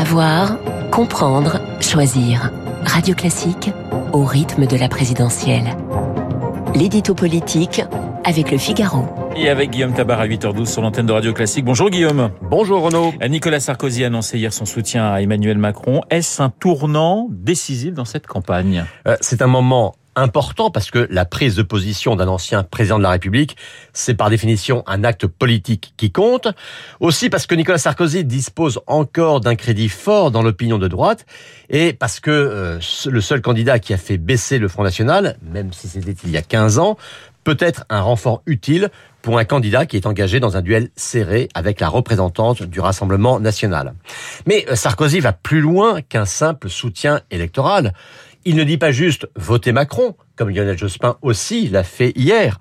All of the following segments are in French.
Savoir, comprendre, choisir. Radio Classique au rythme de la présidentielle. L'édito politique avec le Figaro. Et avec Guillaume Tabar à 8h12 sur l'antenne de Radio Classique. Bonjour Guillaume. Bonjour Renaud. Nicolas Sarkozy a annoncé hier son soutien à Emmanuel Macron. Est-ce un tournant décisif dans cette campagne? Euh, C'est un moment important parce que la prise de position d'un ancien président de la République, c'est par définition un acte politique qui compte. Aussi parce que Nicolas Sarkozy dispose encore d'un crédit fort dans l'opinion de droite et parce que euh, le seul candidat qui a fait baisser le Front National, même si c'était il y a 15 ans, peut être un renfort utile pour un candidat qui est engagé dans un duel serré avec la représentante du Rassemblement national. Mais euh, Sarkozy va plus loin qu'un simple soutien électoral. Il ne dit pas juste voter Macron, comme Lionel Jospin aussi l'a fait hier.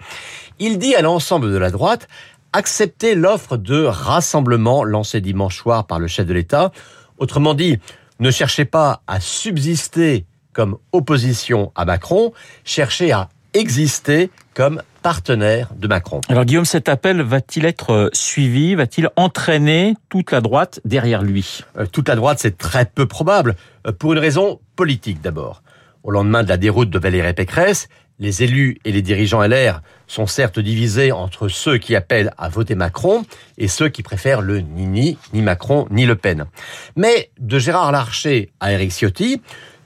Il dit à l'ensemble de la droite accepter l'offre de rassemblement lancée dimanche soir par le chef de l'État. Autrement dit, ne cherchez pas à subsister comme opposition à Macron, cherchez à exister comme partenaire de Macron. Alors Guillaume, cet appel va-t-il être euh, suivi Va-t-il entraîner toute la droite derrière lui? Euh, Toute la droite, c'est très peu probable, euh, pour une raison politique d'abord. Au lendemain de la déroute de Valérie Pécresse, les élus et les dirigeants LR sont certes divisés entre ceux qui appellent à voter Macron et ceux qui préfèrent le ni ni, ni Macron, ni Le Pen. Mais de Gérard Larcher à Eric Ciotti,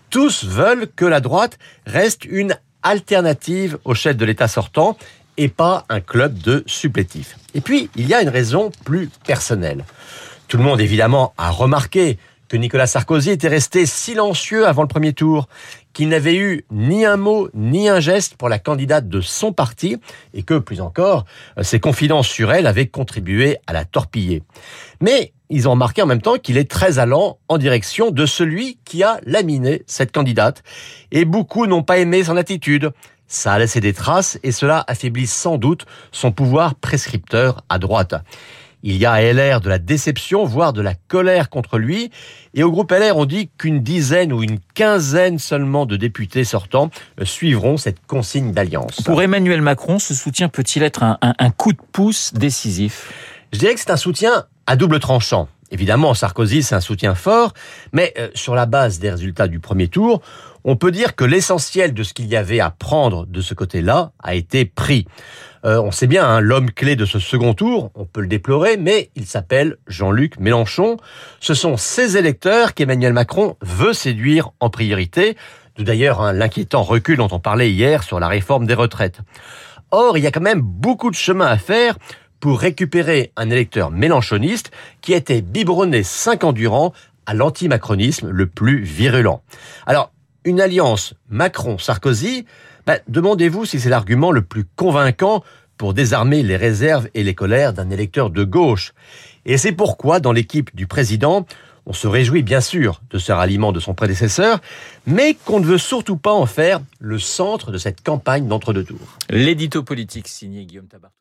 tous veulent que la droite reste une alternative au chef de l'État sortant et pas un club de supplétifs. Et puis, il y a une raison plus personnelle. Tout le monde, évidemment, a remarqué que Nicolas Sarkozy était resté silencieux avant le premier tour, qu'il n'avait eu ni un mot ni un geste pour la candidate de son parti, et que, plus encore, ses confidences sur elle avaient contribué à la torpiller. Mais ils ont remarqué en même temps qu'il est très allant en direction de celui qui a laminé cette candidate. Et beaucoup n'ont pas aimé son attitude. Ça a laissé des traces et cela affaiblit sans doute son pouvoir prescripteur à droite. Il y a à LR de la déception, voire de la colère contre lui. Et au groupe LR, on dit qu'une dizaine ou une quinzaine seulement de députés sortants suivront cette consigne d'alliance. Pour Emmanuel Macron, ce soutien peut-il être un, un, un coup de pouce décisif? Je dirais que c'est un soutien à double tranchant. Évidemment, Sarkozy, c'est un soutien fort, mais euh, sur la base des résultats du premier tour, on peut dire que l'essentiel de ce qu'il y avait à prendre de ce côté-là a été pris. Euh, on sait bien, hein, l'homme clé de ce second tour, on peut le déplorer, mais il s'appelle Jean-Luc Mélenchon. Ce sont ces électeurs qu'Emmanuel Macron veut séduire en priorité, d'où d'ailleurs hein, l'inquiétant recul dont on parlait hier sur la réforme des retraites. Or, il y a quand même beaucoup de chemin à faire pour récupérer un électeur mélanchoniste qui était biberonné cinq ans durant à l'antimacronisme le plus virulent. Alors, une alliance Macron-Sarkozy, bah, demandez-vous si c'est l'argument le plus convaincant pour désarmer les réserves et les colères d'un électeur de gauche. Et c'est pourquoi, dans l'équipe du président, on se réjouit bien sûr de ce ralliement de son prédécesseur, mais qu'on ne veut surtout pas en faire le centre de cette campagne d'entre-deux tours. L'édito politique signé Guillaume Tabar.